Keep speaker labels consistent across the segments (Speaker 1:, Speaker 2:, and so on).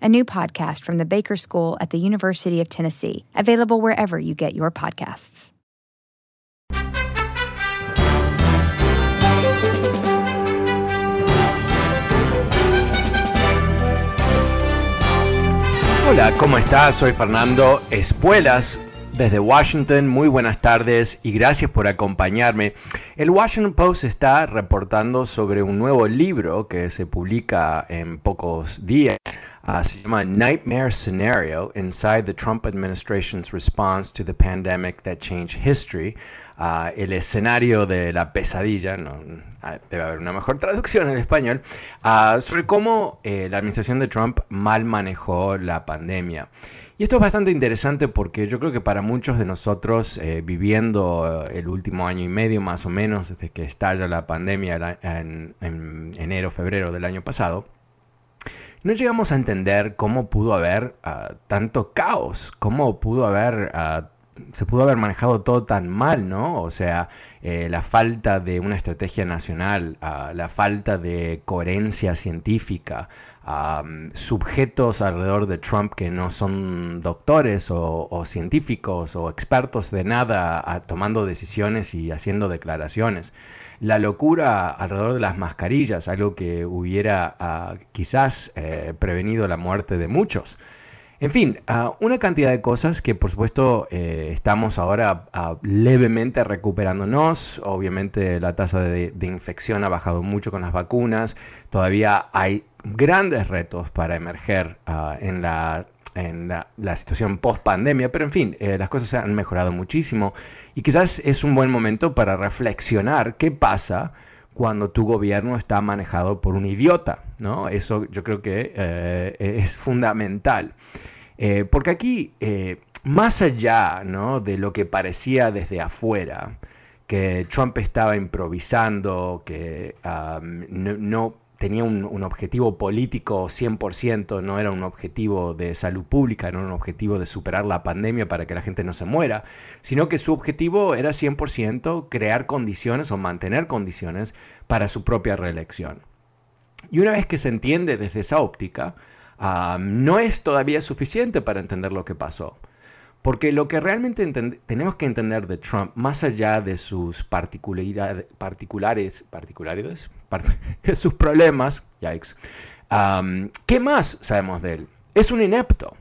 Speaker 1: a new podcast from the Baker School at the University of Tennessee, available wherever you get your podcasts.
Speaker 2: Hola, ¿cómo estás? Soy Fernando Espuelas desde Washington, muy buenas tardes y gracias por acompañarme. El Washington Post está reportando sobre un nuevo libro que se publica en pocos días. Uh, se llama Nightmare Scenario Inside the Trump Administration's Response to the Pandemic That Changed History. Uh, el escenario de la pesadilla, no, uh, debe haber una mejor traducción en español, sobre cómo eh, la administración de Trump mal manejó la pandemia. Y esto es bastante interesante porque yo creo que para muchos de nosotros, eh, viviendo eh, el último año y medio más o menos desde que estalla la pandemia en, enero, febrero del año pasado, no llegamos a entender cómo pudo haber ah, tanto caos, cómo pudo haber... Ah, se pudo haber manejado todo tan mal, ¿no? O sea, eh, la falta de una estrategia nacional, ah, la falta de coherencia científica, sujetos alrededor de Trump que no son doctores o, científicos o expertos de nada tomando decisiones y haciendo declaraciones. La locura alrededor de las mascarillas, algo que hubiera ah, quizás eh, prevenido la muerte de muchos. En fin, ah, una cantidad de cosas que por supuesto eh, estamos ahora ah, levemente recuperándonos. Obviamente la tasa de, infección ha bajado mucho con las vacunas. Todavía hay grandes retos para emerger en la en la, situación post pandemia, pero en fin, eh, las cosas han mejorado muchísimo y quizás es un buen momento para reflexionar qué pasa cuando tu gobierno está manejado por un idiota, ¿no? Eso yo creo que eh, es fundamental. Eh, porque aquí, más allá ¿no? de lo que parecía desde afuera, que Trump estaba improvisando, que no, tenía un, objetivo político 100%, no era un objetivo de salud pública, no era un objetivo de superar la pandemia para que la gente no se muera, sino que su objetivo era 100% crear condiciones o mantener condiciones para su propia reelección. Y una vez que se entiende desde esa óptica, no es todavía suficiente para entender lo que pasó. Porque lo que realmente tenemos que entender de Trump, más allá de sus particularidades, particulares, particularidades, de sus problemas, yikes, ¿qué más sabemos de él? Es un inepto.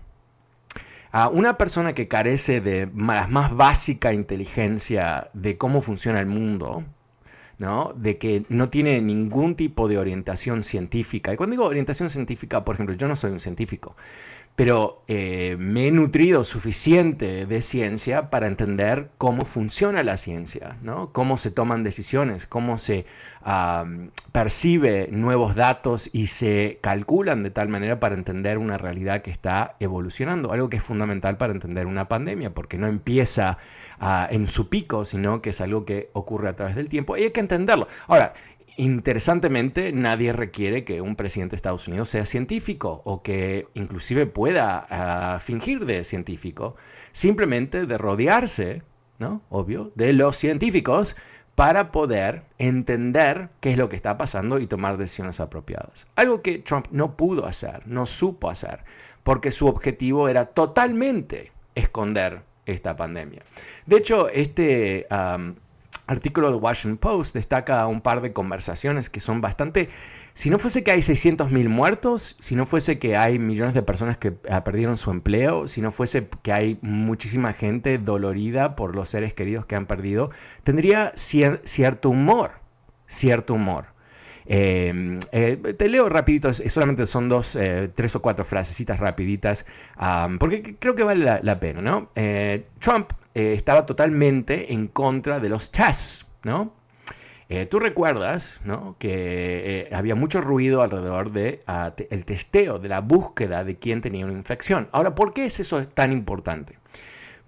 Speaker 2: una persona que carece de la más básica inteligencia de cómo funciona el mundo, ¿no? de que no tiene ningún tipo de orientación científica. Y cuando digo orientación científica, por ejemplo, yo no soy un científico, pero eh, me he nutrido suficiente de ciencia para entender cómo funciona la ciencia, ¿no? cómo se toman decisiones, cómo se percibe nuevos datos y se calculan de tal manera para entender una realidad que está evolucionando, algo que es fundamental para entender una pandemia, porque no empieza ah, en su pico, sino que es algo que ocurre a través del tiempo y hay que entenderlo. Ahora, Interesantemente, nadie requiere que un presidente de Estados Unidos sea científico o que inclusive pueda ah, fingir de científico, simplemente de rodearse, ¿no? Obvio, de los científicos para poder entender qué es lo que está pasando y tomar decisiones apropiadas. Algo que Trump no pudo hacer, no supo hacer, porque su objetivo era totalmente esconder esta pandemia. De hecho, este artículo de Washington Post destaca un par de conversaciones que son bastante... Si no fuese que hay 600.000 muertos, si no fuese que hay millones de personas que ah, perdieron su empleo, si no fuese que hay muchísima gente dolorida por los seres queridos que han perdido, tendría cierto humor, cierto humor. Em, eh, te leo rapidito, solamente son dos, eh, tres o cuatro frasecitas rapiditas, porque creo que vale la, pena, ¿no? Eh, Trump eh, estaba totalmente en contra de los tests, ¿no? Eh, Tú recuerdas ¿no? que eh, había mucho ruido alrededor del ah, el testeo, de la búsqueda de quién tenía una infección. Ahora, ¿por qué es eso tan importante?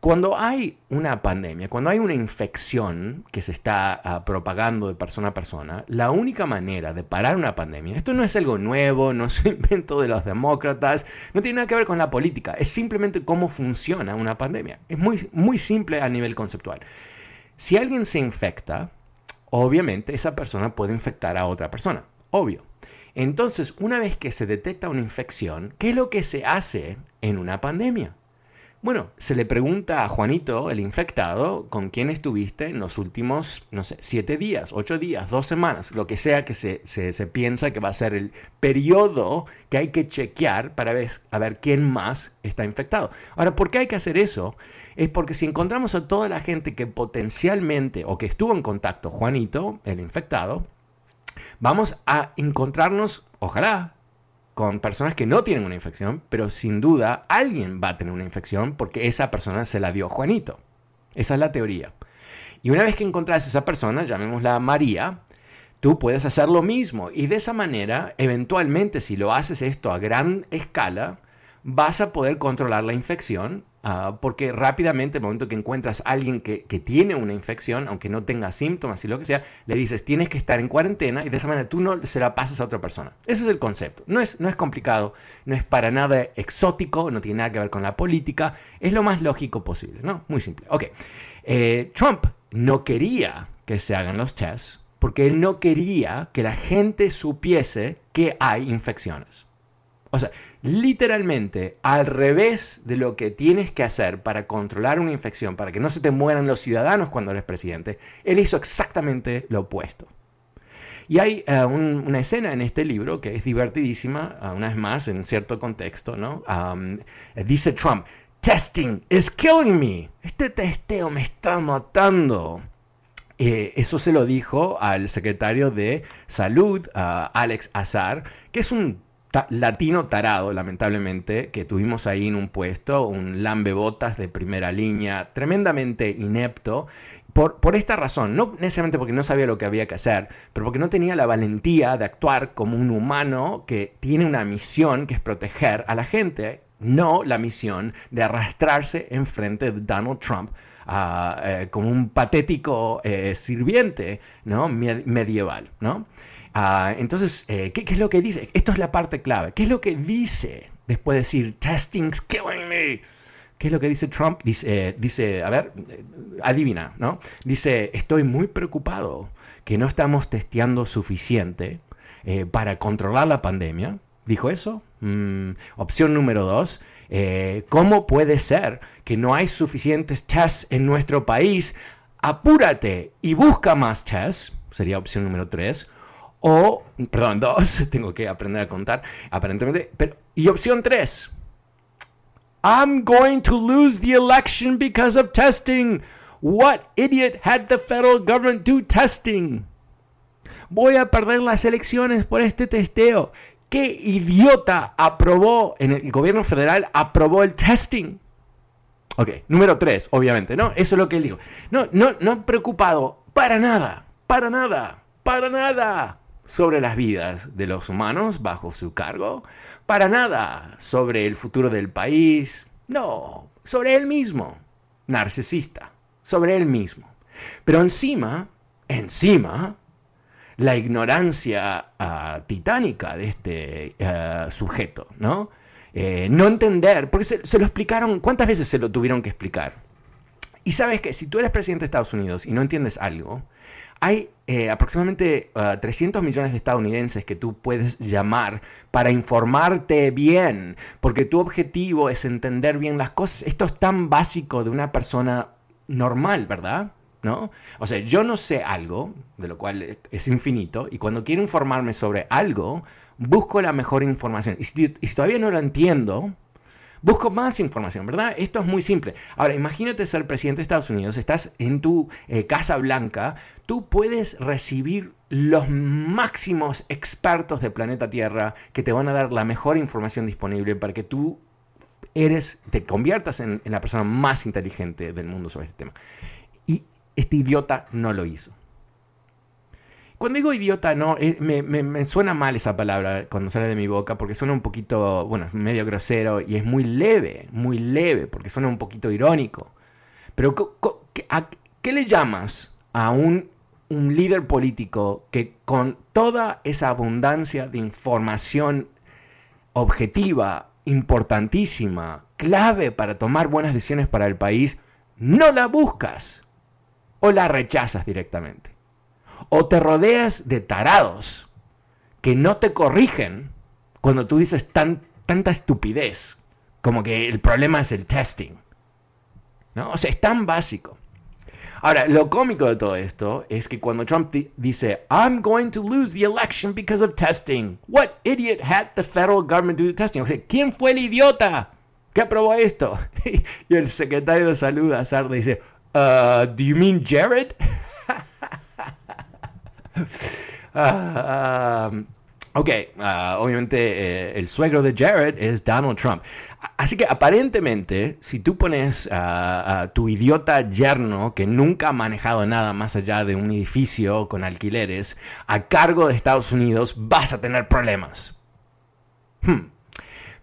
Speaker 2: Cuando hay una pandemia, cuando hay una infección que se está ah, propagando de persona a persona, la única manera de parar una pandemia, esto no es algo nuevo, no es un invento de los demócratas, no tiene nada que ver con la política, es simplemente cómo funciona una pandemia. Es muy, muy simple a nivel conceptual. Si alguien se infecta, obviamente esa persona puede infectar a otra persona, obvio. Entonces, una vez que se detecta una infección, ¿qué es lo que se hace en una pandemia? Bueno, se le pregunta a Juanito, el infectado, con quién estuviste en los últimos, no sé, siete días, ocho días, dos semanas, lo que sea que se, se, piensa que va a ser el periodo que hay que chequear para ver, a ver quién más está infectado. Ahora, ¿por qué hay que hacer eso? Es porque si encontramos a toda la gente que potencialmente o que estuvo en contacto, Juanito, el infectado, vamos a encontrarnos, ojalá, con personas que no tienen una infección, pero sin duda alguien va a tener una infección porque esa persona se la dio Juanito. Esa es la teoría. Y una vez que encontrás a esa persona, llamémosla María, tú puedes hacer lo mismo. Y de esa manera, eventualmente, si lo haces esto a gran escala, vas a poder controlar la infección Ah, porque rápidamente, el momento que encuentras a alguien que, tiene una infección, aunque no tenga síntomas y lo que sea, le dices, tienes que estar en cuarentena y de esa manera tú no se la pasas a otra persona. Ese es el concepto. No es, no es complicado, no es para nada exótico, no tiene nada que ver con la política, es lo más lógico posible, ¿no? Muy simple. Ok. Eh, Trump no quería que se hagan los tests porque él no quería que la gente supiese que hay infecciones. O sea, literalmente al revés de lo que tienes que hacer para controlar una infección, para que no se te mueran los ciudadanos cuando eres presidente, él hizo exactamente lo opuesto. Y hay eh, una escena en este libro que es divertidísima, uh, una vez más, en cierto contexto, ¿no? dice Trump, testing is killing me. Este testeo me está matando. Eh, eso se lo dijo al secretario de Salud, Alex Azar, que es un latino tarado, lamentablemente, que tuvimos ahí en un puesto, un lambebotas de primera línea, tremendamente inepto, por, por, esta razón, no necesariamente porque no sabía lo que había que hacer, pero porque no tenía la valentía de actuar como un humano que tiene una misión que es proteger a la gente, no la misión de arrastrarse enfrente de Donald Trump ah, eh, como un patético eh, sirviente ¿no? medieval. ¿no? Ah, entonces, eh, ¿qué, es lo que dice? Esto es la parte clave. ¿Qué es lo que dice después de decir, testing's killing me? ¿Qué es lo que dice Trump? Dice, dice, a ver, adivina, ¿no? Dice, estoy muy preocupado que no estamos testeando suficiente eh, para controlar la pandemia. ¿Dijo eso? Mm, opción número dos, eh, ¿cómo puede ser que no hay suficientes tests en nuestro país? Apúrate y busca más tests. Sería opción número tres. O, perdón, dos, tengo que aprender a contar, aparentemente. Pero, y opción tres, I'm going to lose the election because of testing. What idiot had the federal government do testing? Voy a perder las elecciones por este testeo. ¿Qué idiota aprobó en el gobierno federal aprobó el testing? Ok, número tres, obviamente, ¿no? Eso es lo que él dijo. No, no, no preocupado para nada, para nada, para nada sobre las vidas de los humanos bajo su cargo, para nada sobre el futuro del país, no, sobre él mismo, narcisista, sobre él mismo. Pero encima, encima, la ignorancia ah, titánica de este ah, sujeto, ¿no? Eh, no entender, porque se, se, lo explicaron, ¿cuántas veces se lo tuvieron que explicar? Y sabes que si tú eres presidente de Estados Unidos y no entiendes algo, hay eh, aproximadamente 300 ah, millones de estadounidenses que tú puedes llamar para informarte bien, porque tu objetivo es entender bien las cosas. Esto es tan básico de una persona normal, ¿verdad? ¿no? O sea, yo no sé algo, de lo cual es infinito, y cuando quiero informarme sobre algo, busco la mejor información. Y si, todavía no lo entiendo, busco más información, ¿verdad? Esto es muy simple. Ahora, imagínate ser presidente de Estados Unidos, estás en tu eh, Casa Blanca, tú puedes recibir los máximos expertos del planeta Tierra que te van a dar la mejor información disponible para que tú eres, te conviertas en, en la persona más inteligente del mundo sobre este tema. Y este idiota no lo hizo. Cuando digo idiota, no, eh, me, suena mal esa palabra cuando sale de mi boca porque suena un poquito, bueno, medio grosero y es muy leve, muy leve porque suena un poquito irónico. Pero ¿qué le llamas a un, un líder político que con toda esa abundancia de información objetiva, importantísima, clave para tomar buenas decisiones para el país, no la buscas o la rechazas directamente? O te rodeas de tarados que no te corrigen cuando tú dices tanta estupidez, como que el problema es el testing. ¿no? O sea, es tan básico. Ahora, lo cómico de todo esto es que cuando Trump dice, I'm going to lose the election because of testing. What idiot had the federal government do the testing? O sea, ¿quién fue el idiota que aprobó esto? y el secretario de salud, Azar, dice, uh, do you mean Jared? Ah, um, ok, ah, obviamente eh, el suegro de Jared es Donald Trump. Así que aparentemente, si tú pones a tu idiota yerno que nunca ha manejado nada más allá de un edificio con alquileres a cargo de Estados Unidos, vas a tener problemas. Hmm.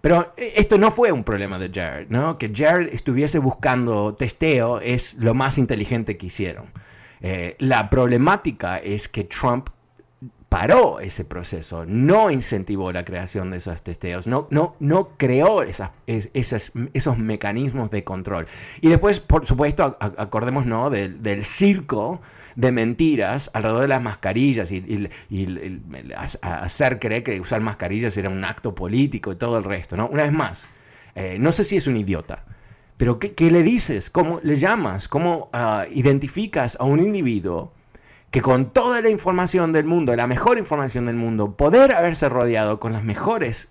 Speaker 2: Pero eh, esto no fue un problema de Jared, ¿no? Que Jared estuviese buscando testeo es lo más inteligente que hicieron. Eh, la problemática es que Trump paró ese proceso, no incentivó la creación de esos testeos, no, no, no creó esas, esos mecanismos de control. Y después, por supuesto, acordémonos ¿no? del, circo de mentiras alrededor de las mascarillas y, hacer creer que usar mascarillas era un acto político y todo el resto. ¿no? Una vez más, eh, no sé si es un idiota, pero ¿qué, le dices? ¿Cómo le llamas? ¿Cómo ah, identificas a un individuo que con toda la información del mundo, la mejor información del mundo, poder haberse rodeado con los mejores,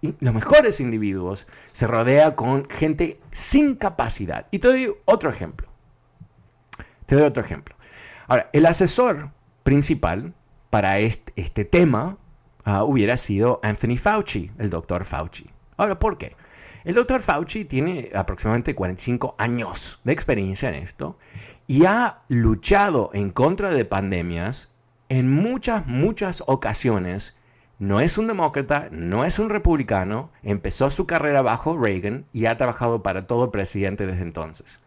Speaker 2: los mejores individuos, se rodea con gente sin capacidad? Y te doy otro ejemplo. Te doy otro ejemplo. Ahora, el asesor principal para este, tema ah, hubiera sido Anthony Fauci, el doctor Fauci. Ahora, ¿por qué? El doctor Fauci tiene aproximadamente 45 años de experiencia en esto y ha luchado en contra de pandemias en muchas, muchas ocasiones. No es un demócrata, no es un republicano, empezó su carrera bajo Reagan y ha trabajado para todo presidente desde entonces.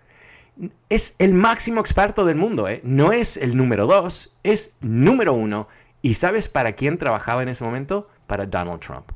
Speaker 2: Es el máximo experto del mundo, ¿eh? no es el número dos, es número uno. ¿Y sabes para quién trabajaba en ese momento? Para Donald Trump.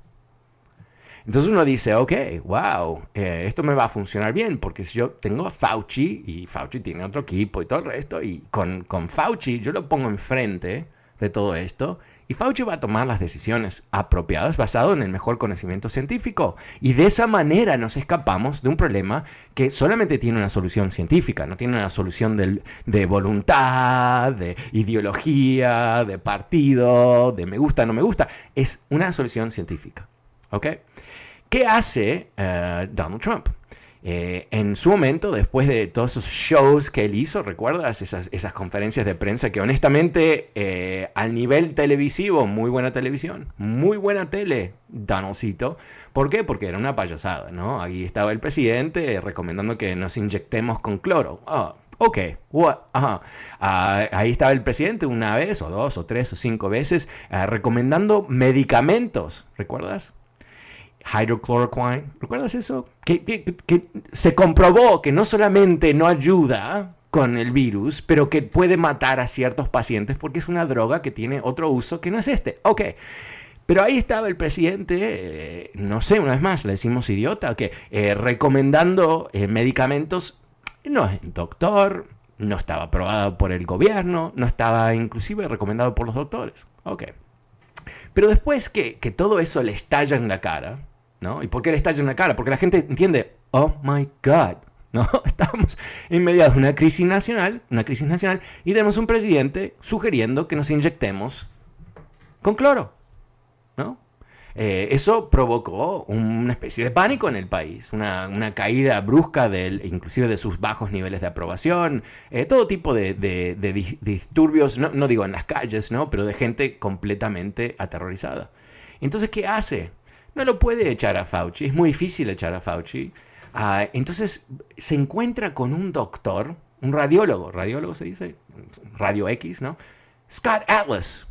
Speaker 2: Entonces uno dice, ok, wow, eh, esto me va a funcionar bien, porque si yo tengo a Fauci y Fauci tiene otro equipo y todo el resto, y con, con Fauci yo lo pongo enfrente de todo esto, y Fauci va a tomar las decisiones apropiadas basado en el mejor conocimiento científico. Y de esa manera nos escapamos de un problema que solamente tiene una solución científica, no tiene una solución de voluntad, de ideología, de partido, de me gusta, no me gusta. Es una solución científica. ¿Ok? ¿Qué hace eh, Donald Trump? Eh, en su momento, después de todos esos shows que él hizo, ¿recuerdas? Esas, conferencias de prensa que honestamente eh, al nivel televisivo, muy buena televisión, muy buena tele, Donaldcito. ¿Por qué? Porque era una payasada, ¿no? Ahí estaba el presidente recomendando que nos inyectemos con cloro. Oh, ok, Ajá. Ah, ahí estaba el presidente una vez, o dos, o tres, o cinco veces, recomendando medicamentos, ¿recuerdas? Hydrochloroquine. ¿Recuerdas eso? Que, se comprobó que no solamente no ayuda con el virus, pero que puede matar a ciertos pacientes porque es una droga que tiene otro uso que no es este. Ok. Pero ahí estaba el presidente, eh, no sé, una vez más, le decimos idiota, que eh, recomendando eh, medicamentos, no es doctor, no estaba aprobado por el gobierno, no estaba inclusive recomendado por los doctores. Ok. Pero después que, que todo eso le estalla en la cara, ¿Y por qué le estalla en la cara? Porque la gente entiende, oh my God, ¿no? Estamos en medio de una crisis nacional, una crisis nacional, y tenemos un presidente sugiriendo que nos inyectemos con cloro, ¿no? Eh, eso provocó una especie de pánico en el país, una, caída brusca del, inclusive de sus bajos niveles de aprobación, eh, todo tipo de, disturbios, no, digo en las calles, ¿no? pero de gente completamente aterrorizada. Entonces, ¿qué hace? No lo puede echar a Fauci, es muy difícil echar a Fauci. Ah, entonces se encuentra con un doctor, un radiólogo, radiólogo se dice, radio X, ¿no? Scott Atlas.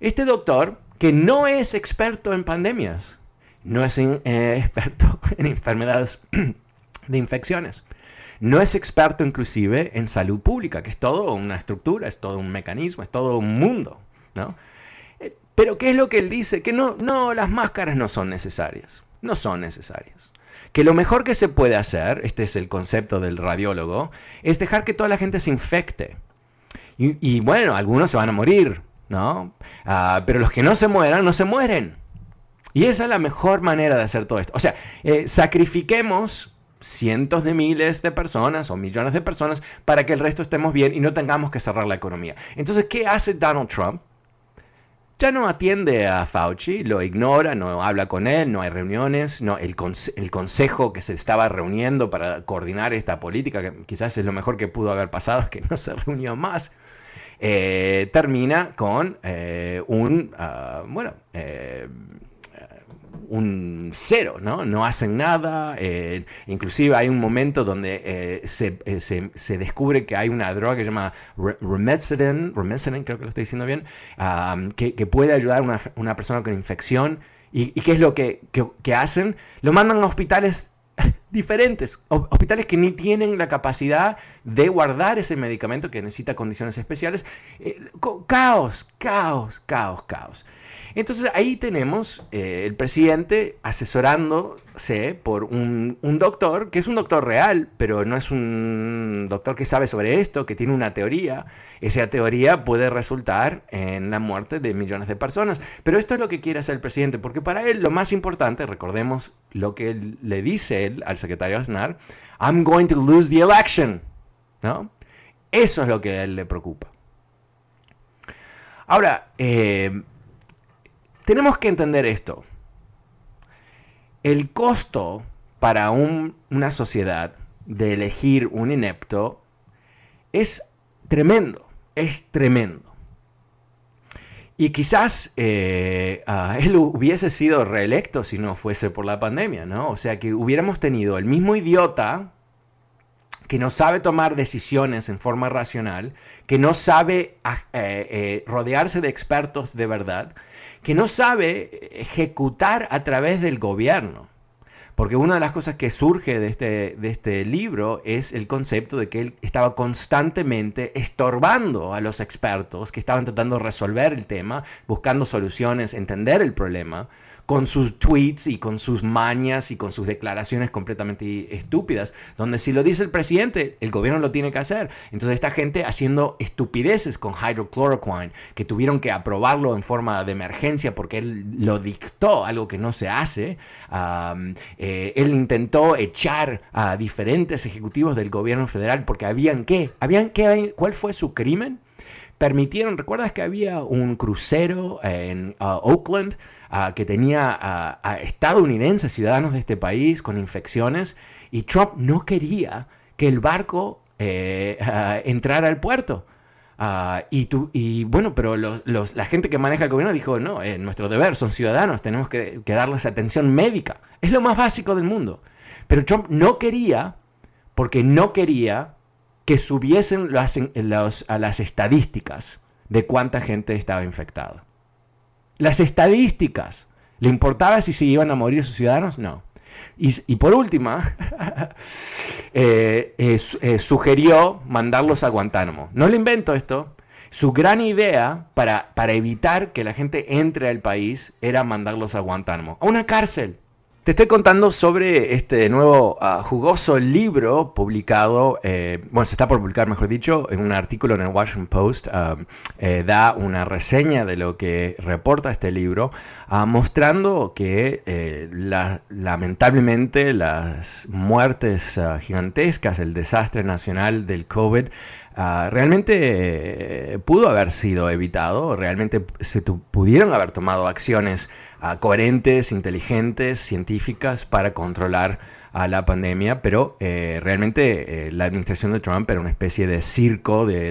Speaker 2: Este doctor que no es experto en pandemias, no es eh, experto en enfermedades de infecciones, no es experto inclusive en salud pública, que es todo una estructura, es todo un mecanismo, es todo un mundo, ¿no? Pero ¿qué es lo que él dice? Que no, no, las máscaras no son necesarias, no son necesarias. Que lo mejor que se puede hacer, este es el concepto del radiólogo, es dejar que toda la gente se infecte. y bueno, algunos se van a morir, ¿no? Ah, pero los que no se mueran, no se mueren. Y esa es la mejor manera de hacer todo esto. O sea, eh, sacrifiquemos cientos de miles de personas o millones de personas para que el resto estemos bien y no tengamos que cerrar la economía. Entonces, ¿qué hace Donald Trump? Ya no atiende a Fauci, lo ignora, no habla con él, no hay reuniones, no, el, el consejo que se estaba reuniendo para coordinar esta política, que quizás es lo mejor que pudo haber pasado, es que no se reunió más. Eh, termina con eh, un, ah, bueno, eh, un cero, ¿no? No hacen nada, inclusive hay un momento donde se, descubre que hay una droga que se llama Remesiden, creo que lo estoy diciendo bien, ah, que, puede ayudar a una, persona con infección. ¿Y, qué es lo que, que hacen? Lo mandan a hospitales diferentes, hospitales que ni tienen la capacidad de guardar ese medicamento que necesita condiciones especiales. Eh, caos, caos, caos, caos. Entonces ahí tenemos eh, el presidente asesorándose por un, doctor, que es un doctor real, pero no es un doctor que sabe sobre esto, que tiene una teoría. Esa teoría puede resultar en la muerte de millones de personas. Pero esto es lo que quiere hacer el presidente, porque para él lo más importante, recordemos lo que le dice él al secretario Aznar, I'm going to lose the election. ¿No? Eso es lo que a él le preocupa. Ahora, eh, tenemos que entender esto. El costo para una sociedad de elegir un inepto es tremendo, es tremendo. Y quizás eh, él hubiese sido reelecto si no fuese por la pandemia, ¿no? O sea, que hubiéramos tenido el mismo idiota que no sabe tomar decisiones en forma racional, que no sabe ah, eh, eh, rodearse de expertos de verdad, que no sabe ejecutar a través del gobierno. Porque una de las cosas que surge de este, de este libro es el concepto de que él estaba constantemente estorbando a los expertos que estaban tratando de resolver el tema, buscando soluciones, entender el problema, con sus tweets y con sus mañas y con sus declaraciones completamente estúpidas, donde si lo dice el presidente, el gobierno lo tiene que hacer. Entonces esta gente haciendo estupideces con hydrochloroquine, que tuvieron que aprobarlo en forma de emergencia porque él lo dictó, algo que no se hace. Eh, él intentó echar a diferentes ejecutivos del gobierno federal porque habían qué, habían qué, ¿cuál fue su crimen? Permitieron, ¿recuerdas que había un crucero en uh, Oakland? que tenía a, estadounidenses, ciudadanos de este país, con infecciones, y Trump no quería que el barco eh, entrara al puerto. Y, tú, y bueno, pero la gente que maneja el gobierno dijo, no, es nuestro deber, son ciudadanos, tenemos que, darles atención médica. Es lo más básico del mundo. Pero Trump no quería, porque no quería que subiesen a las estadísticas de cuánta gente estaba infectada. Las estadísticas. ¿Le importaba si se iban a morir sus ciudadanos? No. Y, por última, eh, eh, eh, sugirió mandarlos a Guantánamo. No le invento esto. Su gran idea para, para evitar que la gente entre al país era mandarlos a Guantánamo, a una cárcel. Te estoy contando sobre este nuevo ah, jugoso libro publicado, eh, bueno, se está por publicar, mejor dicho, en un artículo en el Washington Post, ah, eh, da una reseña de lo que reporta este libro, ah, mostrando que eh, lamentablemente las muertes gigantescas, el desastre nacional del COVID, Ah, realmente eh, pudo haber sido evitado, realmente se pudieron haber tomado acciones ah, coherentes, inteligentes, científicas para controlar a la pandemia, pero eh, realmente eh, la administración de Trump era una especie de circo de,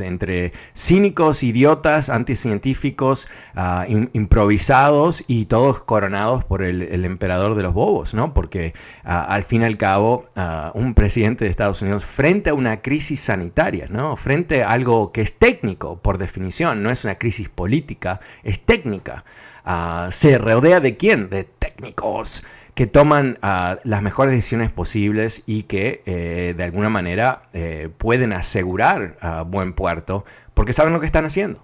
Speaker 2: entre cínicos, idiotas, anticientíficos, uh, improvisados y todos coronados por el, emperador de los bobos, ¿no? Porque ah, al fin y al cabo, un presidente de Estados Unidos frente a una crisis sanitaria, ¿no? Frente a algo que es técnico, por definición, no es una crisis política, es técnica. ¿Se rodea de quién? De técnicos que toman ah, las mejores decisiones posibles y que eh, de alguna manera eh, pueden asegurar a buen puerto porque saben lo que están haciendo.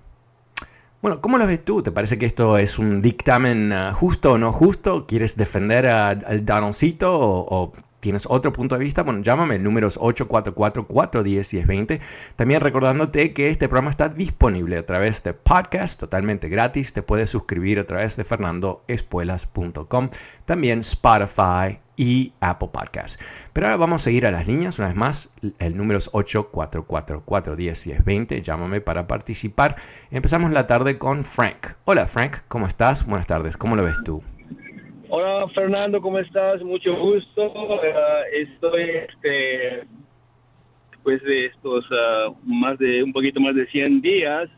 Speaker 2: Bueno, ¿cómo lo ves tú? ¿Te parece que esto es un dictamen ah, justo o no justo? ¿Quieres defender al Donaldcito o, tienes otro punto de vista, bueno, llámame, el número es 844-410-1020. También recordándote que este programa está disponible a través de podcast, totalmente gratis. Te puedes suscribir a través de fernandoespuelas.com, también Spotify y Apple Podcast. Pero ahora vamos a ir a las líneas una vez más. El número es 844-410-1020. Llámame para participar. Empezamos la tarde con Frank. Hola Frank, ¿cómo estás? Buenas tardes. ¿Cómo lo ves tú?
Speaker 3: Hola Fernando, ¿cómo estás? Mucho gusto. Eh, estoy, este, después de estos uh, más de un poquito más de 100 días,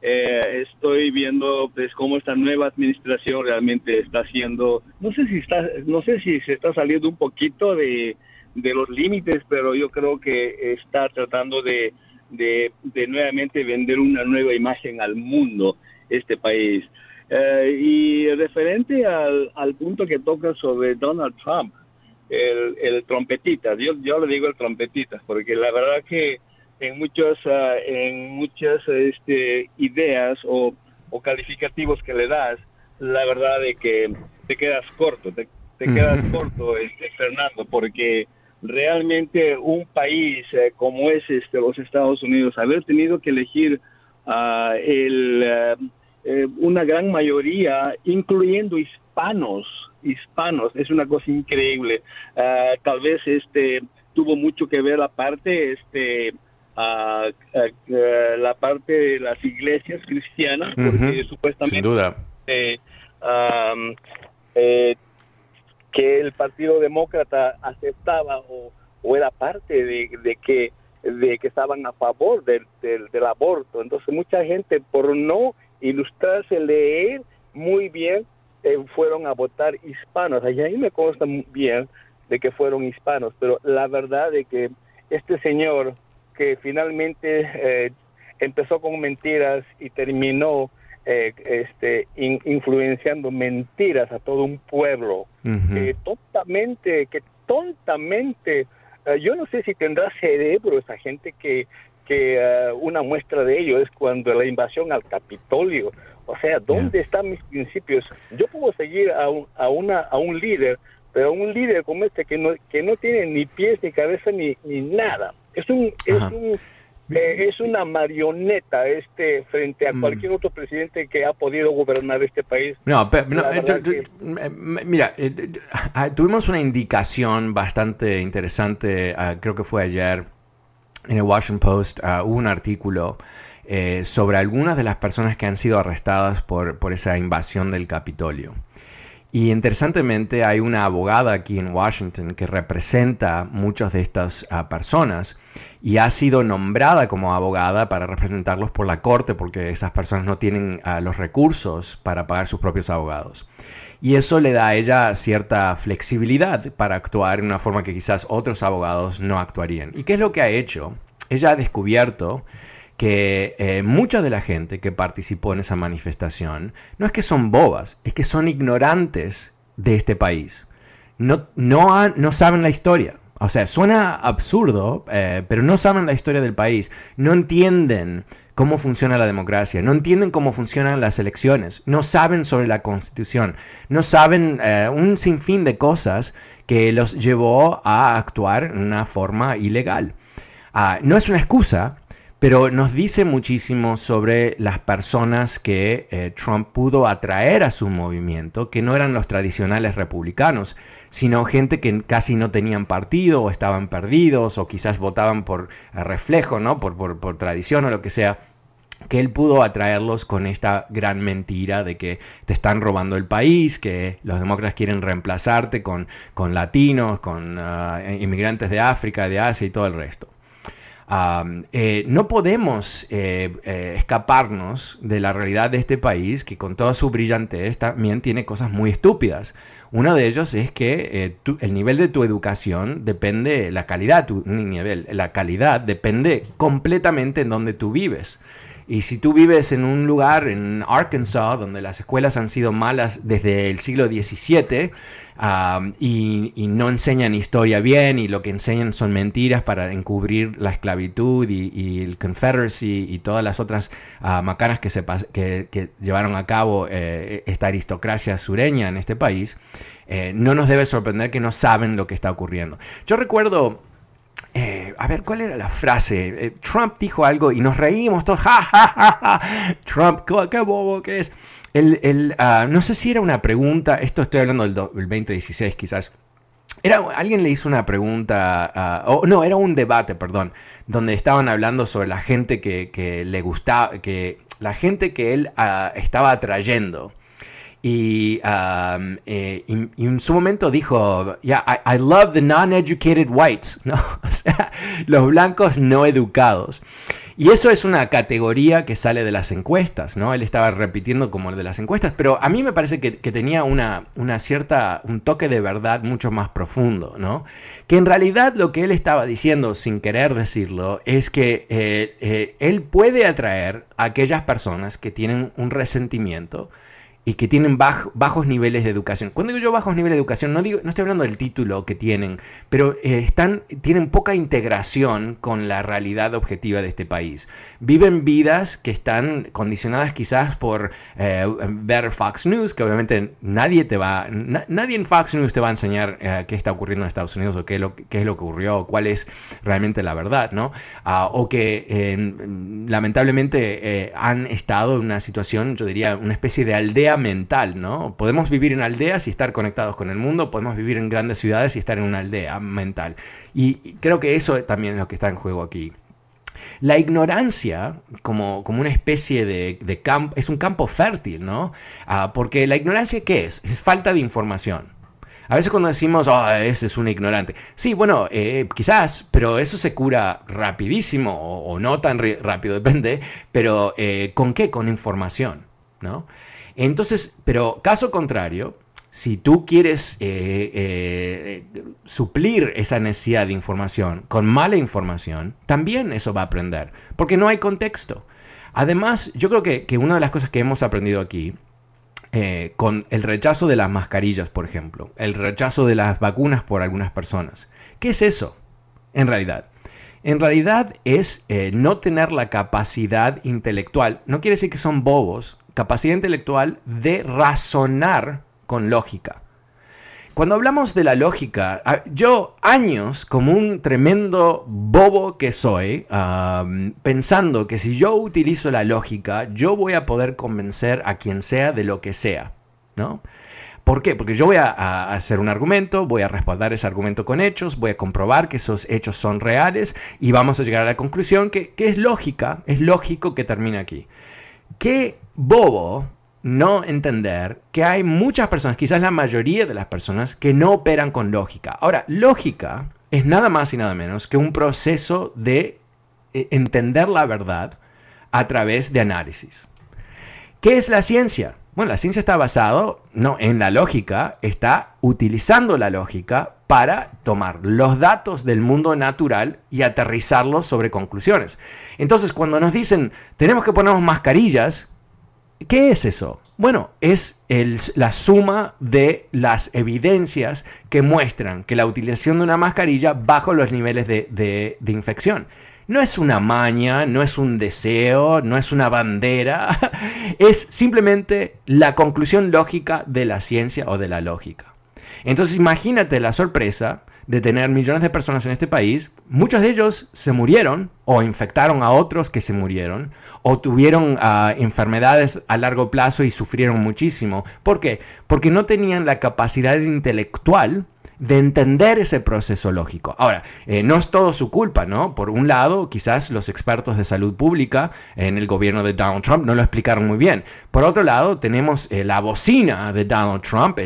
Speaker 3: eh, estoy viendo pues cómo esta nueva administración realmente está haciendo. No sé si está, no sé si se está saliendo un poquito de, de los límites, pero yo creo que está tratando de, de nuevamente vender una nueva imagen al mundo este país. Eh, y referente al, al, punto que toca sobre Donald Trump, el, el trompetita, yo, yo le digo el trompetita, porque la verdad que en muchas, ah, en muchas este, ideas o, o, calificativos que le das, la verdad de que te quedas corto, te, quedas corto, este, Fernando, porque realmente un país eh, como es este, los Estados Unidos, haber tenido que elegir uh, el... Ah, eh, una gran mayoría, incluyendo hispanos, hispanos, es una cosa increíble. Ah, tal vez este tuvo mucho que ver la parte, este, ah, la parte de las iglesias cristianas, porque supuestamente,
Speaker 2: Sin duda.
Speaker 3: Eh, eh, que el Partido Demócrata aceptaba o, era parte de, de que de que estaban a favor del, del, del, aborto. Entonces mucha gente por no ilustrarse, leer muy bien, eh, fueron a votar hispanos. Y ahí me consta bien de que fueron hispanos, pero la verdad de que este señor que finalmente eh, empezó con mentiras y terminó eh, este, influenciando mentiras a todo un pueblo, que tontamente, que tontamente, yo no sé si tendrá cerebro esa gente que que eh, una muestra de ello es cuando la invasión al Capitolio. O sea, ¿dónde están mis principios? Yo puedo seguir a un, a una, a un líder, pero un líder como este que no, que no tiene ni pies, ni cabeza, ni, ni nada. Es un, es un eh, es una marioneta este frente a mm. cualquier otro presidente que ha podido gobernar este país.
Speaker 2: No, pero, eh, mira, ah, tuvimos una indicación bastante interesante, ah, creo que fue ayer, en el Washington Post uh, hubo un artículo eh, sobre algunas de las personas que han sido arrestadas por, esa invasión del Capitolio. Y interesantemente hay una abogada aquí en Washington que representa muchas de estas uh, personas y ha sido nombrada como abogada para representarlos por la corte porque esas personas no tienen uh, los recursos para pagar sus propios abogados y eso le da a ella cierta flexibilidad para actuar en una forma que quizás otros abogados no actuarían. ¿Y qué es lo que ha hecho? Ella ha descubierto que eh, mucha de la gente que participó en esa manifestación no es que son bobas, es que son ignorantes de este país. No, no, no saben la historia. O sea, suena absurdo, eh, pero no saben la historia del país, no entienden cómo funciona la democracia, no entienden cómo funcionan las elecciones, no saben sobre la constitución, no saben eh, un sinfín de cosas que los llevó a actuar en una forma ilegal. Ah, no es una excusa, pero nos dice muchísimo sobre las personas que eh, Trump pudo atraer a su movimiento, que no eran los tradicionales republicanos, sino gente que casi no tenían partido o estaban perdidos o quizás votaban por eh, reflejo, ¿no? por, por tradición o lo que sea que él pudo atraerlos con esta gran mentira de que te están robando el país, que los demócratas quieren reemplazarte con, con latinos, con ah, inmigrantes de África, de Asia y todo el resto. Eh, no podemos eh, eh, escaparnos de la realidad de este país que con toda su brillantez también tiene cosas muy estúpidas. Uno de ellos es que el nivel de tu educación depende, la calidad, tu nivel, la calidad depende completamente en donde tú vives. Y si tú vives en un lugar, en Arkansas, donde las escuelas han sido malas desde el siglo XVII, y, no enseñan historia bien y lo que enseñan son mentiras para encubrir la esclavitud y, el Confederacy y todas las otras uh, macanas que, se, que, llevaron a cabo eh, esta aristocracia sureña en este país, eh, no nos debe sorprender que no saben lo que está ocurriendo. Yo recuerdo eh, a ver, ¿cuál era la frase? Trump dijo algo y nos reímos todos. ¡Ja, Trump, qué bobo que es. El, ah, no sé si era una pregunta, esto estoy hablando del, 2016 quizás. Era, alguien le hizo una pregunta, ah, o no, era un debate, perdón, donde estaban hablando sobre la gente que, le gustaba, que la gente que él ah, estaba atrayendo. Y, eh, y, en su momento dijo, yeah, I, I love the non-educated whites, ¿no? O sea, los blancos no educados. Y eso es una categoría que sale de las encuestas, ¿no? Él estaba repitiendo como el de las encuestas, pero a mí me parece que, tenía una, una, cierta, un toque de verdad mucho más profundo, ¿no? Que en realidad lo que él estaba diciendo, sin querer decirlo, es que eh, eh, él puede atraer a aquellas personas que tienen un resentimiento, y que tienen bajos niveles de educación. Cuando digo yo bajos niveles de educación, no, digo, no estoy hablando del título que tienen, pero eh, están, tienen poca integración con la realidad objetiva de este país. Viven vidas que están condicionadas quizás por eh, ver Fox News, que obviamente nadie te va, nadie en Fox News te va a enseñar eh, qué está ocurriendo en Estados Unidos o qué es lo, qué es lo que ocurrió o cuál es realmente la verdad, ¿no? Ah, o que lamentablemente han estado en una situación, yo diría, una especie de aldea mental, ¿no? Podemos vivir en aldeas y estar conectados con el mundo, podemos vivir en grandes ciudades y estar en una aldea mental. Y creo que eso también es lo que está en juego aquí. La ignorancia, como, como una especie de, campo, es un campo fértil, ¿no? Ah, porque la ignorancia, ¿qué es? Es falta de información. A veces cuando decimos, oh, ese es un ignorante. Sí, bueno, eh, quizás, pero eso se cura rapidísimo o, no tan rápido, depende. Pero eh, ¿con qué? Con información, Entonces, pero caso contrario, si tú quieres eh, eh, suplir esa necesidad de información con mala información, también eso va a aprender, porque no hay contexto. Además, yo creo que, una de las cosas que hemos aprendido aquí, eh, con el rechazo de las mascarillas, por ejemplo, el rechazo de las vacunas por algunas personas, ¿qué es eso en realidad? En realidad es no tener la capacidad intelectual. No quiere decir que son bobos, capacidad intelectual de razonar con lógica. Cuando hablamos de la lógica, ah, yo años como un tremendo bobo que soy, pensando que si yo utilizo la lógica, yo voy a poder convencer a quien sea de lo que sea, ¿no? ¿Por qué? Porque yo voy a, hacer un argumento, voy a respaldar ese argumento con hechos, voy a comprobar que esos hechos son reales y vamos a llegar a la conclusión que, es lógica, es lógico que termine aquí. Qué bobo no entender que hay muchas personas, quizás la mayoría de las personas, que no operan con lógica. Ahora, lógica es nada más y nada menos que un proceso de eh, entender la verdad a través de análisis. ¿Qué es la ciencia? Bueno, la ciencia está basada no en la lógica, está utilizando la lógica para tomar los datos del mundo natural y aterrizarlos sobre conclusiones. Entonces, cuando nos dicen tenemos que ponernos mascarillas, ¿Qué es eso? Bueno, es la suma de las evidencias que muestran que la utilización de una mascarilla baja los niveles de, infección. no es una maña, no es un deseo, no es una bandera, es simplemente la conclusión lógica de la ciencia o de la lógica. Entonces imagínate la sorpresa de tener millones de personas en este país, muchos de ellos se murieron o infectaron a otros que se murieron o tuvieron ah, enfermedades a largo plazo y sufrieron muchísimo. ¿Por qué? Porque no tenían la capacidad intelectual de entender ese proceso lógico. Ahora, eh, no es todo su culpa, ¿no? Por un lado, quizás los expertos de salud pública en el gobierno de Donald Trump no lo explicaron muy bien. Por otro lado, tenemos eh, la bocina de Donald Trump,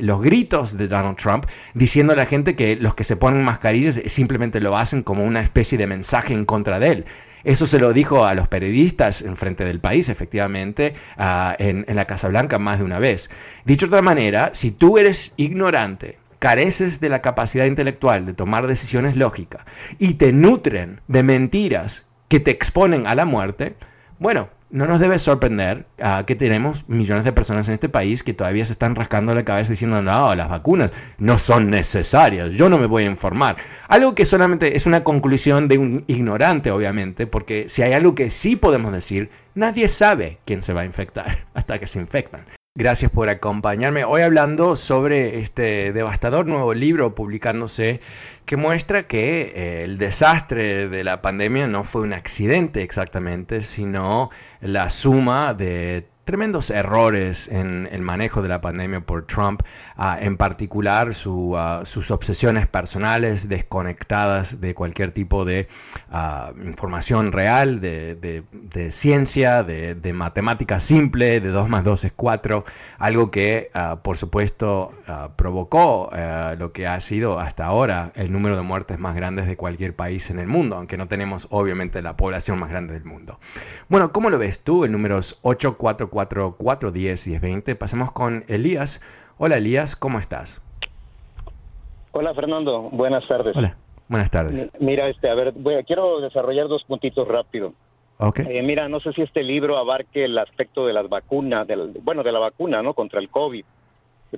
Speaker 2: los gritos de Donald Trump, diciendo a la gente que los que se ponen mascarillas simplemente lo hacen como una especie de mensaje en contra de él. Eso se lo dijo a los periodistas en frente del país, efectivamente, ah, en, en la Casa Blanca más de una vez. Dicho de otra manera, si tú eres ignorante careces de la capacidad intelectual de tomar decisiones lógicas y te nutren de mentiras que te exponen a la muerte, bueno, no nos debe sorprender ah, que tenemos millones de personas en este país que todavía se están rascando la cabeza diciendo, no, las vacunas no son necesarias, yo no me voy a informar. Algo que solamente es una conclusión de un ignorante, obviamente, porque si hay algo que sí podemos decir, nadie sabe quién se va a infectar hasta que se infectan. Gracias por acompañarme. Hoy hablando sobre este devastador nuevo libro publicándose que muestra que eh, el desastre de la pandemia no fue un accidente exactamente, sino la suma de tremendos errores en el manejo de la pandemia por Trump, ah, en particular ah, sus obsesiones personales desconectadas de cualquier tipo de ah, información real, de, ciencia, de, matemática simple, de 2 más 2 es 4, algo que por supuesto provocó lo que ha sido hasta ahora el número de muertes más grandes de cualquier país en el mundo, aunque no tenemos obviamente la población más grande del mundo. Bueno, ¿cómo lo ves tú? El número es 844 4, 10, 10, 20. Pasemos con Elías. Hola Elías, ¿cómo estás?
Speaker 4: Hola Fernando, buenas tardes.
Speaker 2: Hola, buenas tardes.
Speaker 4: Mira, este, a ver, voy, quiero desarrollar dos puntitos rápido.
Speaker 2: Okay.
Speaker 4: Eh, mira, no sé si este libro abarque el aspecto de las vacunas, del, bueno, de la vacuna, ¿no? Contra el COVID,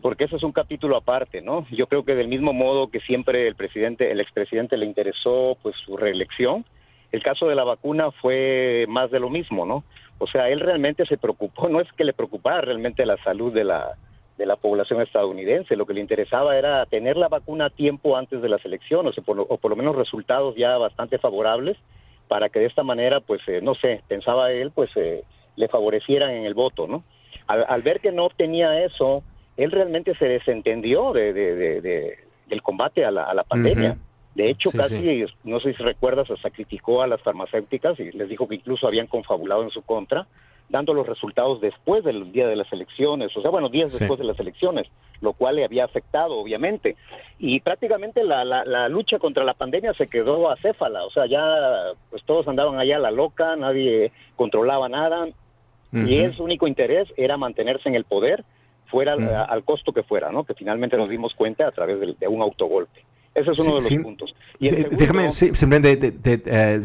Speaker 4: porque ese es un capítulo aparte, ¿no? Yo creo que del mismo modo que siempre el presidente, el expresidente le interesó, pues, su reelección, el caso de la vacuna fue más de lo mismo, ¿no? O sea, él realmente se preocupó, no es que le preocupara realmente la salud de la, de la población estadounidense, lo que le interesaba era tener la vacuna a tiempo antes de las elecciones, o por, o por lo menos resultados ya bastante favorables, para que de esta manera, pues, eh, no sé, pensaba él, pues, eh, le favorecieran en el voto, ¿no? Al, ver que no obtenía eso, él realmente se desentendió de, de, del combate a la, a la pandemia. De hecho, casi, no sé si recuerdas, hasta criticó a las farmacéuticas y les dijo que incluso habían confabulado en su contra, dando los resultados después del día de las elecciones, o sea, bueno, días después de las elecciones, lo cual le había afectado, obviamente. Y prácticamente la, la, lucha contra la pandemia se quedó acéfala, o sea, ya pues todos andaban allá a la loca, nadie controlaba nada, y su único interés era mantenerse en el poder, fuera al, costo que fuera, ¿no? Que finalmente nos dimos cuenta a través de un autogolpe. Ese es uno de los puntos.
Speaker 2: déjame simplemente eh,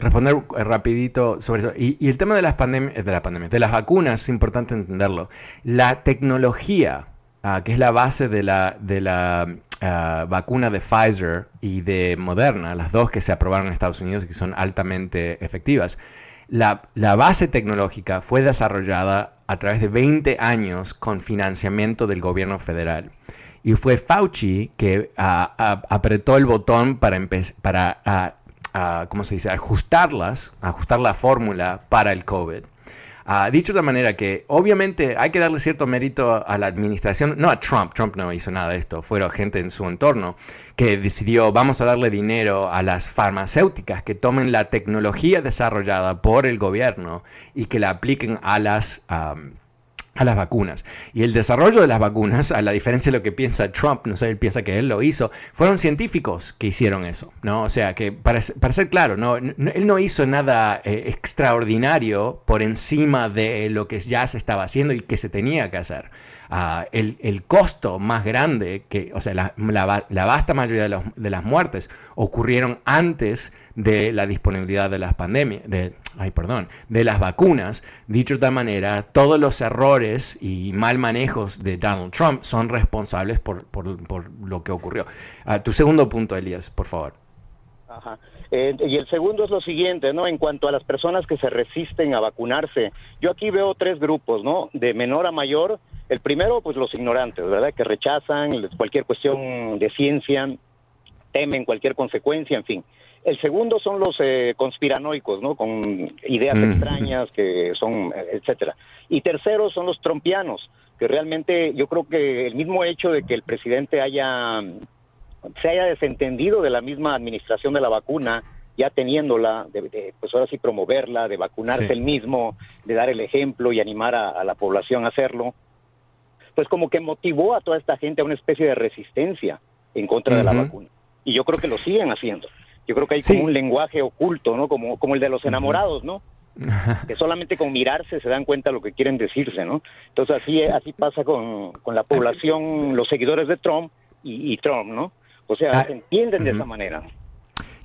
Speaker 2: responder rapidito sobre eso. Y, el tema de las pandemias, de la pandemia, de las vacunas, es importante entenderlo. La tecnología, ah, que es la base de la, de la ah, vacuna de Pfizer y de Moderna, las dos que se aprobaron en Estados Unidos y que son altamente efectivas, la, la base tecnológica fue desarrollada a través de 20 años con financiamiento del gobierno federal. Y fue Fauci que ah, apretó el botón para, para ¿cómo se dice? ajustarlas, ajustar la fórmula para el COVID. Dicho de manera que obviamente hay que darle cierto mérito a la administración, no a Trump, Trump no hizo nada de esto, fueron gente en su entorno que decidió vamos a darle dinero a las farmacéuticas que tomen la tecnología desarrollada por el gobierno y que la apliquen a las a las vacunas. Y el desarrollo de las vacunas, a la diferencia de lo que piensa Trump, no sé, él piensa que él lo hizo, fueron científicos que hicieron eso, ¿no? O sea, que para, ser claro, ¿no? él no hizo nada eh, extraordinario por encima de lo que ya se estaba haciendo y que se tenía que hacer. Ah, el, costo más grande, que, o sea, la, la, vasta mayoría de, de, las muertes ocurrieron antes de la disponibilidad de las pandemias, de, ay, perdón, de las vacunas. Dicho de otra manera, todos los errores y mal manejos de Donald Trump son responsables por, por, por lo que ocurrió. Uh, tu segundo punto, Elías, por favor.
Speaker 4: Ajá. Eh, y el segundo es lo siguiente, ¿no? En cuanto a las personas que se resisten a vacunarse, yo aquí veo tres grupos, ¿no? De menor a mayor. El primero, pues los ignorantes, ¿verdad? Que rechazan cualquier cuestión de ciencia, temen cualquier consecuencia, en fin. El segundo son los eh, conspiranoicos, ¿no? Con ideas
Speaker 2: Mm.
Speaker 4: extrañas que son, eh, etcétera. Y tercero son los trompianos, que realmente yo creo que el mismo hecho de que el presidente haya se haya desentendido de la misma administración de la vacuna, ya teniéndola, de, de, pues ahora sí promoverla, de vacunarse
Speaker 2: Sí.
Speaker 4: el mismo, de dar el ejemplo y animar a, a la población a hacerlo, pues como que motivó a toda esta gente a una especie de resistencia en contra de la vacuna. Y yo creo que lo siguen haciendo. Yo creo que hay
Speaker 2: Sí.
Speaker 4: como un lenguaje oculto, ¿no? Como, como el de los enamorados, ¿no? que solamente con mirarse se dan cuenta de lo que quieren decirse, ¿no? Entonces así así pasa con, con la población, los seguidores de Trump y, y Trump, ¿no? O sea,
Speaker 2: Ah,
Speaker 4: se entienden de esa manera.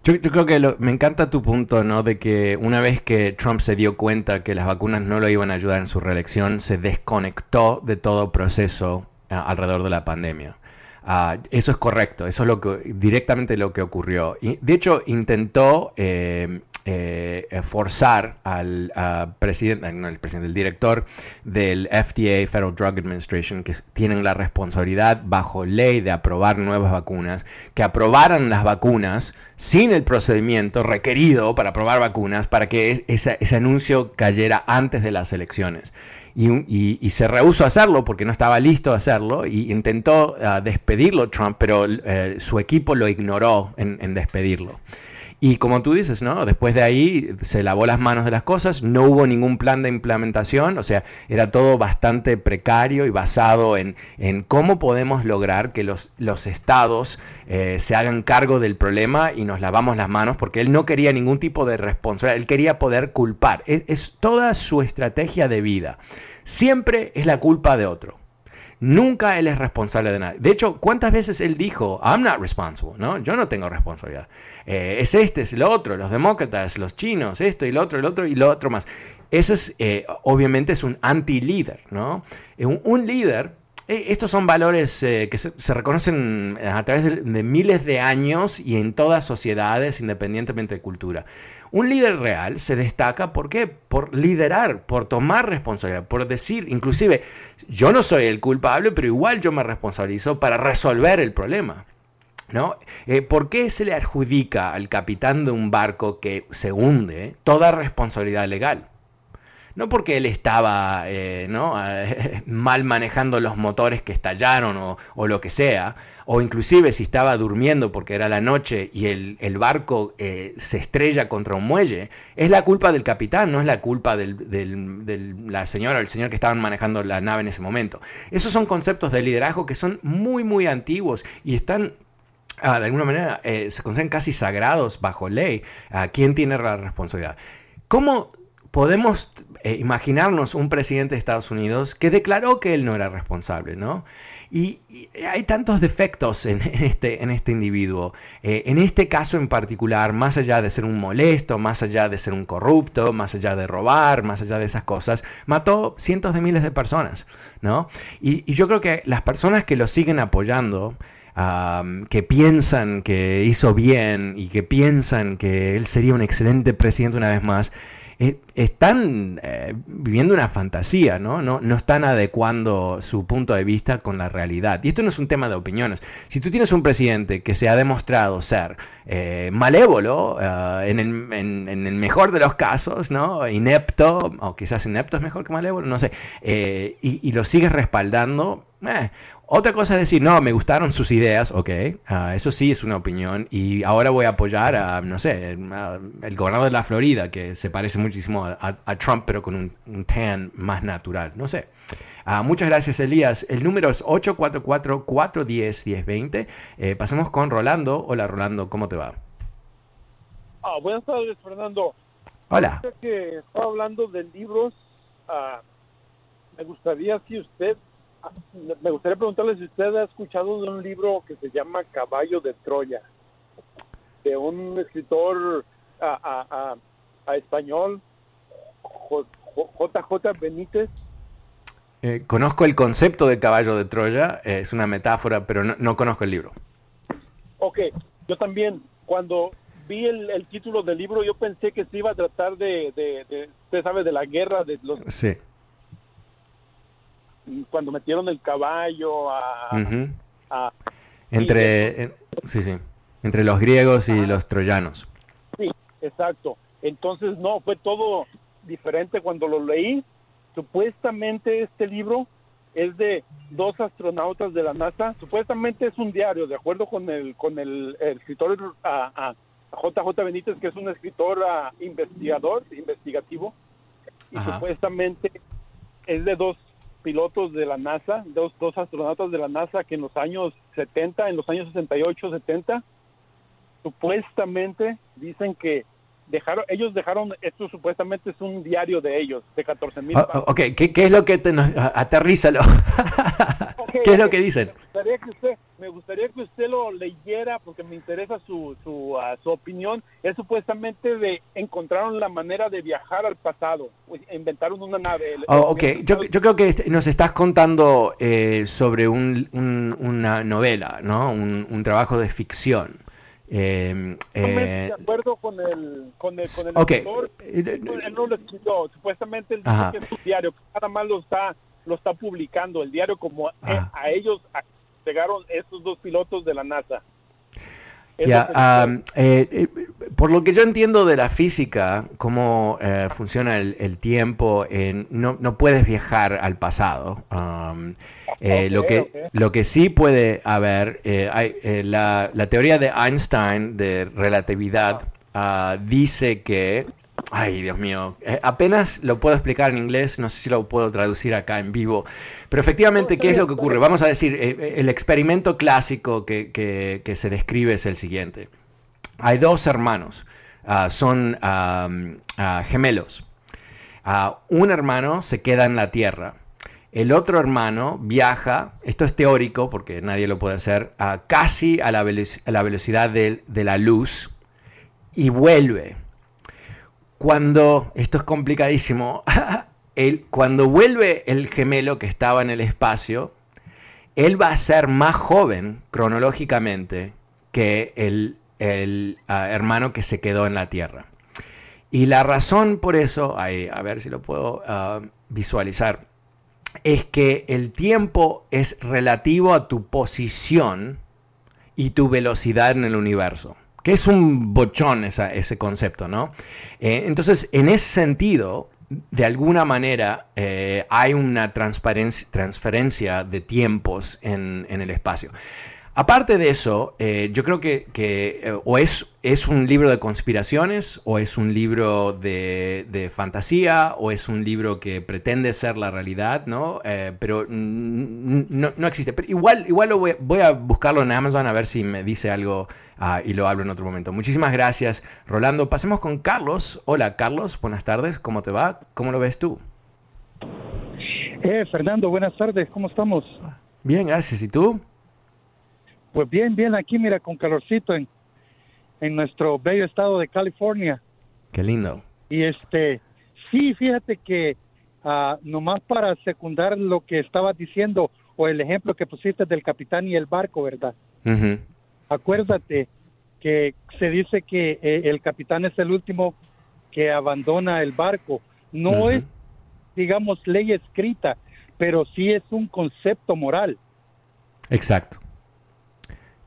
Speaker 2: Yo, yo creo que lo- me encanta tu punto, ¿no? De que una vez que Trump se dio cuenta que las vacunas no lo iban a ayudar en su reelección, se desconectó de todo proceso ah, alrededor de la pandemia. Ah, eso es correcto, eso es lo que directamente lo que ocurrió. Y, de hecho, intentó eh, eh, eh, forzar al presidente, no, el presidente, el director del FDA, Federal Drug Administration, que tienen la responsabilidad bajo ley de aprobar nuevas vacunas, que aprobaran las vacunas sin el procedimiento requerido para aprobar vacunas, para que ese anuncio cayera antes de las elecciones. Y, se rehusó a hacerlo porque no estaba listo a hacerlo y intentó ah, despedirlo Trump, pero eh, su equipo lo ignoró en despedirlo. Y como tú dices, ¿no? Después de ahí se lavó las manos de las cosas, no hubo ningún plan de implementación, o sea, era todo bastante precario y basado en, en cómo podemos lograr que los, los estados eh, se hagan cargo del problema y nos lavamos las manos, porque él no quería ningún tipo de responsabilidad, él quería poder culpar. Es, es toda su estrategia de vida. Siempre es la culpa de otro. Nunca él es responsable de nada. De hecho, ¿cuántas veces él dijo, I'm not responsible, ¿no? Yo no tengo responsabilidad. Eh, es este, es lo otro, los demócratas, los chinos, esto y lo otro, lo otro y lo otro más. Ese es, eh, obviamente, es un anti-líder, ¿no? Eh, Un, un líder, eh, estos son valores eh, que se, se reconocen a través de, de miles de años y en todas sociedades, independientemente de cultura. Un líder real se destaca ¿por qué? Por liderar, por tomar responsabilidad, por decir, inclusive, yo no soy el culpable, pero igual yo me responsabilizo para resolver el problema. ¿No? Eh, ¿Por qué se le adjudica al capitán de un barco que se hunde toda responsabilidad legal? No porque él estaba eh, mal manejando los motores que estallaron o, lo que sea, o inclusive si estaba durmiendo porque era la noche y el, barco eh, se estrella contra un muelle, es la culpa del capitán, no es la culpa de la señora o el señor que estaban manejando la nave en ese momento. Esos son conceptos de liderazgo que son muy, muy antiguos y están Ah, de alguna manera eh, se consideran casi sagrados bajo ley a quién tiene la responsabilidad. ¿Cómo podemos eh, imaginarnos un presidente de Estados Unidos que declaró que él no era responsable, ¿no? Y, y hay tantos defectos en, este, este individuo. Eh, en este caso en particular, más allá de ser un molesto, más allá de ser un corrupto, más allá de robar, más allá de esas cosas, mató cientos de miles de personas, ¿no? Y, yo creo que las personas que lo siguen apoyando, que piensan que hizo bien y que piensan que él sería un excelente presidente una vez más, eh, están eh, viviendo una fantasía, ¿no? ¿no? Están adecuando su punto de vista con la realidad. Y esto no es un tema de opiniones. Si tú tienes un presidente que se ha demostrado ser eh, malévolo, uh, en, el, en, el, mejor de los casos, ¿no? Inepto, o quizás inepto es mejor que malévolo, no sé, y, y, lo sigues respaldando, eh, otra cosa es decir, no, me gustaron sus ideas, ok, uh, eso sí es una opinión, y ahora voy a apoyar a, no sé, a, el gobernador de la Florida, que se parece muchísimo a, a Trump, pero con un, un, tan más natural, no sé. Uh, muchas gracias, Elías. El número es 844-410-1020. Eh, pasemos con Rolando. Hola, Rolando, ¿cómo te va?
Speaker 5: Ah, buenas tardes, Fernando.
Speaker 2: Hola.
Speaker 5: Que estaba hablando de libros, uh, me gustaría si usted me gustaría preguntarle si usted ha escuchado de un libro que se llama Caballo de Troya, de un escritor a, a, a, a español, JJ Benítez.
Speaker 2: Eh, conozco el concepto de caballo de Troya, eh, es una metáfora, pero no, no, conozco el libro.
Speaker 5: Ok, yo también, cuando vi el, el título del libro, yo pensé que se iba a tratar de, de, de usted sabe, de la guerra de los
Speaker 2: Sí.
Speaker 5: Cuando metieron el caballo a, a-
Speaker 2: Entre, en- sí, sí. Entre los griegos y los troyanos.
Speaker 5: Sí, exacto. Entonces, no, fue todo diferente cuando lo leí. Supuestamente este libro es de dos astronautas de la NASA. Supuestamente es un diario, de acuerdo con el con el, el escritor a, a- a JJ Benítez, que es un escritor ah, investigador, investigativo. Y
Speaker 2: Ajá.
Speaker 5: supuestamente es de dos pilotos de la NASA, dos, dos astronautas de la NASA que en los años 70, en los años 68, 70, supuestamente dicen que dejaron, ellos dejaron, esto supuestamente es un diario de ellos, de 14 mil
Speaker 2: Oh, ok, ¿qué, qué es lo que te nos, aterrízalo? ¿Qué es lo que dicen?
Speaker 5: Me gustaría que usted, me gustaría que usted lo leyera porque me interesa su, su, ah, su opinión. Es supuestamente de encontraron la manera de viajar al pasado, pues, inventaron una nave. El-
Speaker 2: Oh, ok,
Speaker 5: el-
Speaker 2: yo, yo creo que este- nos estás contando eh, sobre un- un- una novela, ¿no? Un, un trabajo de ficción. Eh,
Speaker 5: Totalmente
Speaker 2: eh,
Speaker 5: de acuerdo con el con el, con el
Speaker 2: ok.
Speaker 5: escritor.
Speaker 2: Eh,
Speaker 5: Él no lo escribió, supuestamente él dice que es un diario, que nada más lo está lo está publicando el diario como eh,
Speaker 2: Ajá.
Speaker 5: a ellos llegaron estos dos pilotos de la NASA.
Speaker 2: Eh, eh, por lo que yo entiendo de la física, cómo eh, funciona el, el tiempo, no, no puedes viajar al pasado. Lo, que, lo que sí puede haber, hay, la, la teoría de Einstein de relatividad ah, dice que, ay Dios mío, apenas lo puedo explicar en inglés, no sé si lo puedo traducir acá en vivo, pero efectivamente, ¿qué es lo que ocurre? Vamos a decir, eh, eh, el experimento clásico que, que- que se describe es el siguiente. Hay dos hermanos, ah, son ah, gemelos. Ah, un hermano se queda en la Tierra. El otro hermano viaja, esto es teórico porque nadie lo puede hacer, a casi a la, velo- a la velocidad de, de la luz y vuelve. Cuando, esto es complicadísimo, el- cuando vuelve el gemelo que estaba en el espacio, él va a ser más joven cronológicamente que el, el, ah, hermano que se quedó en la Tierra. Y la razón por eso, a ver si lo puedo ah, visualizar, es que el tiempo es relativo a tu posición y tu velocidad en el universo. Que es un bochón ese concepto, ¿no? Eh, entonces, en ese sentido, de alguna manera, eh, hay una transferencia de tiempos en, en el espacio. Aparte de eso, eh, yo creo que, que, eh, o es, es un libro de conspiraciones, o es un libro de, de fantasía, o es un libro que pretende ser la realidad, ¿no? Eh, pero no, no existe. Pero igual, igual lo voy, voy a buscarlo en Amazon a ver si me dice algo ah, y lo hablo en otro momento. Muchísimas gracias, Rolando. Pasemos con Carlos. Hola, Carlos. Buenas tardes. ¿Cómo te va? ¿Cómo lo ves tú?
Speaker 6: Eh, Fernando, buenas tardes, ¿cómo estamos?
Speaker 2: Bien, gracias. ¿Y tú?
Speaker 6: Pues bien, bien, aquí mira, con calorcito en, en nuestro bello estado de California.
Speaker 2: Qué lindo.
Speaker 6: Y este, sí, fíjate que ah, nomás para secundar lo que estabas diciendo o el ejemplo que pusiste del capitán y el barco, ¿verdad? Acuérdate que se dice que eh, el capitán es el último que abandona el barco. No es, digamos, ley escrita, pero sí es un concepto moral.
Speaker 2: Exacto.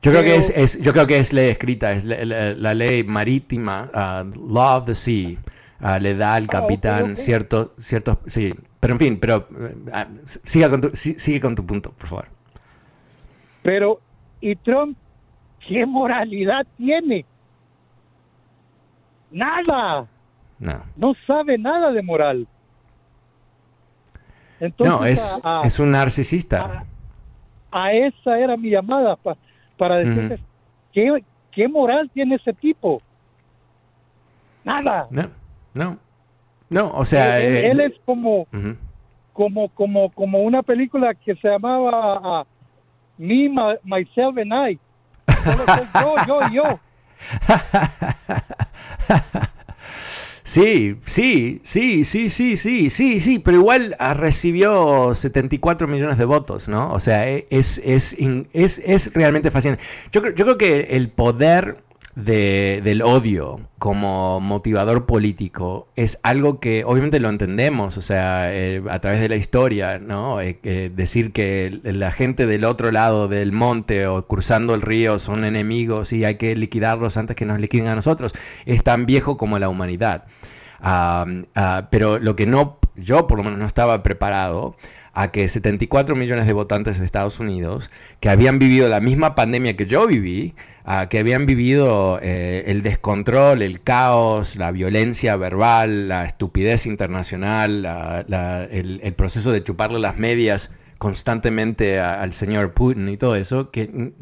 Speaker 2: Yo creo, que es, es- yo creo que es ley escrita, es la, la- la ley marítima, ah, Law of the Sea, ah, le da al
Speaker 6: Ah,
Speaker 2: capitán
Speaker 6: ok.
Speaker 2: cierto, ciertos, sí, pero en fin, pero ah, siga con tu, sigue con tu punto, por favor.
Speaker 6: Pero, ¿y Trump qué moralidad tiene? Nada,
Speaker 2: No,
Speaker 6: no sabe nada de moral. Entonces,
Speaker 2: no es,
Speaker 6: a, a-
Speaker 2: es un narcisista.
Speaker 6: a- a esa era mi llamada pa- para decirles, ¿qué, ¿qué moral tiene ese tipo? Nada.
Speaker 2: No, no, no, o sea,
Speaker 6: él,
Speaker 2: eh,
Speaker 6: él es como, como, como, como una película que se llamaba ah, Me, My- Myself and I. Solo soy yo, yo, yo.
Speaker 2: Sí, sí, sí, sí, sí, sí, sí, sí, pero igual ah, recibió 74 millones de votos, ¿no? O sea, e- es, es, es, es realmente fascinante. Yo, yo creo que el poder del odio como motivador político es algo que obviamente lo entendemos, o sea, eh, a través de la historia, ¿no? Eh, decir que la gente del otro lado del monte o cruzando el río son enemigos y hay que liquidarlos antes que nos liquiden a nosotros, es tan viejo como la humanidad. Ah, pero lo que no, yo por lo menos no estaba preparado a que 74 millones de votantes de Estados Unidos, que habían vivido la misma pandemia que yo viví, que habían vivido eh, el descontrol, el caos, la violencia verbal, la estupidez internacional, el, el, proceso de chuparle las medias constantemente al señor Putin y todo eso, que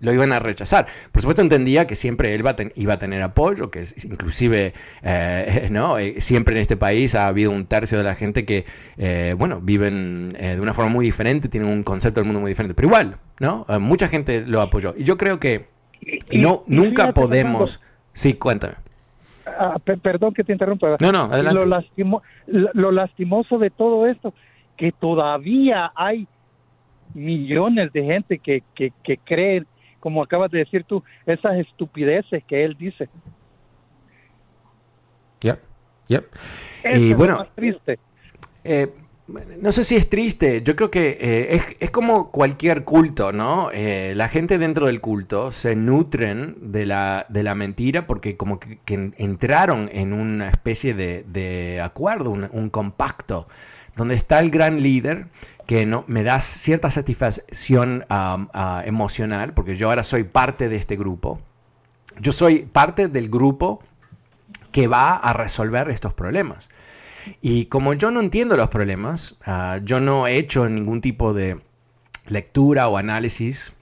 Speaker 2: lo iban a rechazar. Por supuesto entendía que siempre él iba a tener apoyo, que inclusive, eh, ¿no? Eh, siempre en este país ha habido un tercio de la gente que, eh, bueno, viven de una forma muy diferente, tienen un concepto del mundo muy diferente, pero igual, ¿no? mucha gente lo apoyó. Y yo creo que no, nunca podemos... Sí, cuéntame.
Speaker 6: Ah, perdón que te interrumpa.
Speaker 2: No, no, adelante.
Speaker 6: lo lastimoso de todo esto que todavía hay millones de gente que, que, que creen, como acabas de decir tú, esas estupideces que él dice.
Speaker 2: Yep, yep.
Speaker 6: y bueno, triste.
Speaker 2: Eh, no sé si es triste, yo creo que eh, es, es, como cualquier culto, ¿no? Eh, la gente dentro del culto se nutren de la, de la mentira porque como que, entraron en una especie de, de acuerdo, un, un compacto donde está el gran líder que me da cierta satisfacción emocional, porque yo ahora soy parte de este grupo. Yo soy parte del grupo que va a resolver estos problemas. Y como yo no entiendo los problemas, ah, yo no he hecho ningún tipo de lectura o análisis,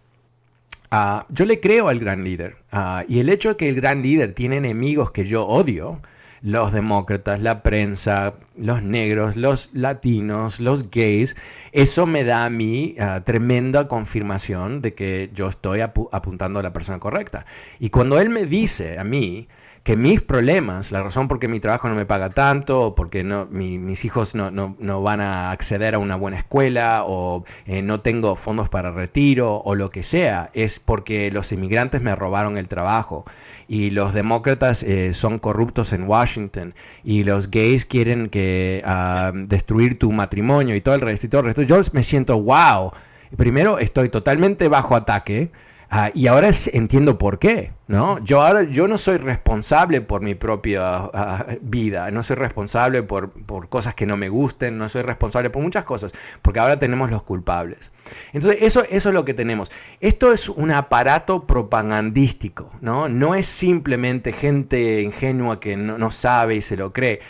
Speaker 2: ah, yo le creo al gran líder. Ah, y el hecho de que el gran líder tiene enemigos que yo odio, los demócratas, la prensa, los negros, los latinos, los gays, eso me da a mí ah, tremenda confirmación de que yo estoy apuntando a la persona correcta. Y cuando él me dice a mí, que mis problemas, la razón por qué mi trabajo no me paga tanto, o porque no, mis hijos no, no, van a acceder a una buena escuela, o eh, no tengo fondos para retiro, o lo que sea, es porque los inmigrantes me robaron el trabajo, y los demócratas eh, son corruptos en Washington, y los gays quieren que ah, destruir tu matrimonio, y todo el resto, y todo el resto. Yo me siento, wow, primero estoy totalmente bajo ataque, ah, y ahora entiendo por qué. ¿No? Yo ahora yo no soy responsable por mi propia ah, vida, no soy responsable por, por, cosas que no me gusten, no soy responsable por muchas cosas, porque ahora tenemos los culpables. Entonces, eso, eso es lo que tenemos. Esto es un aparato propagandístico, ¿no? No es simplemente gente ingenua que no, no sabe y se lo cree.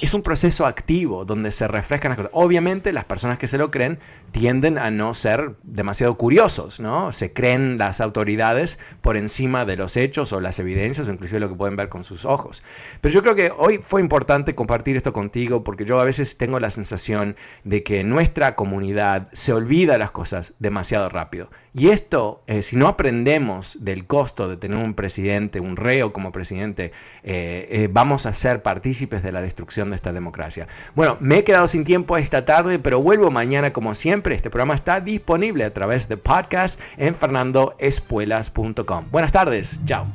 Speaker 2: es un proceso activo donde se refrescan las cosas. Obviamente, las personas que se lo creen tienden a no ser demasiado curiosos, ¿no? Se creen las autoridades por encima de los o las evidencias o inclusive lo que pueden ver con sus ojos. Pero yo creo que hoy fue importante compartir esto contigo porque yo a veces tengo la sensación de que nuestra comunidad se olvida las cosas demasiado rápido. Y esto, eh, si no aprendemos del costo de tener un presidente, un reo como presidente, eh, eh, vamos a ser partícipes de la destrucción de esta democracia. Bueno, me he quedado sin tiempo esta tarde, pero vuelvo mañana como siempre. Este programa está disponible a través de podcast en fernandoespuelas.com. Buenas tardes, chao.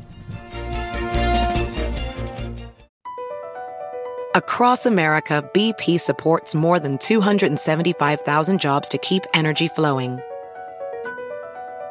Speaker 7: Across America, BP supports more than 275,000 jobs to keep energy flowing.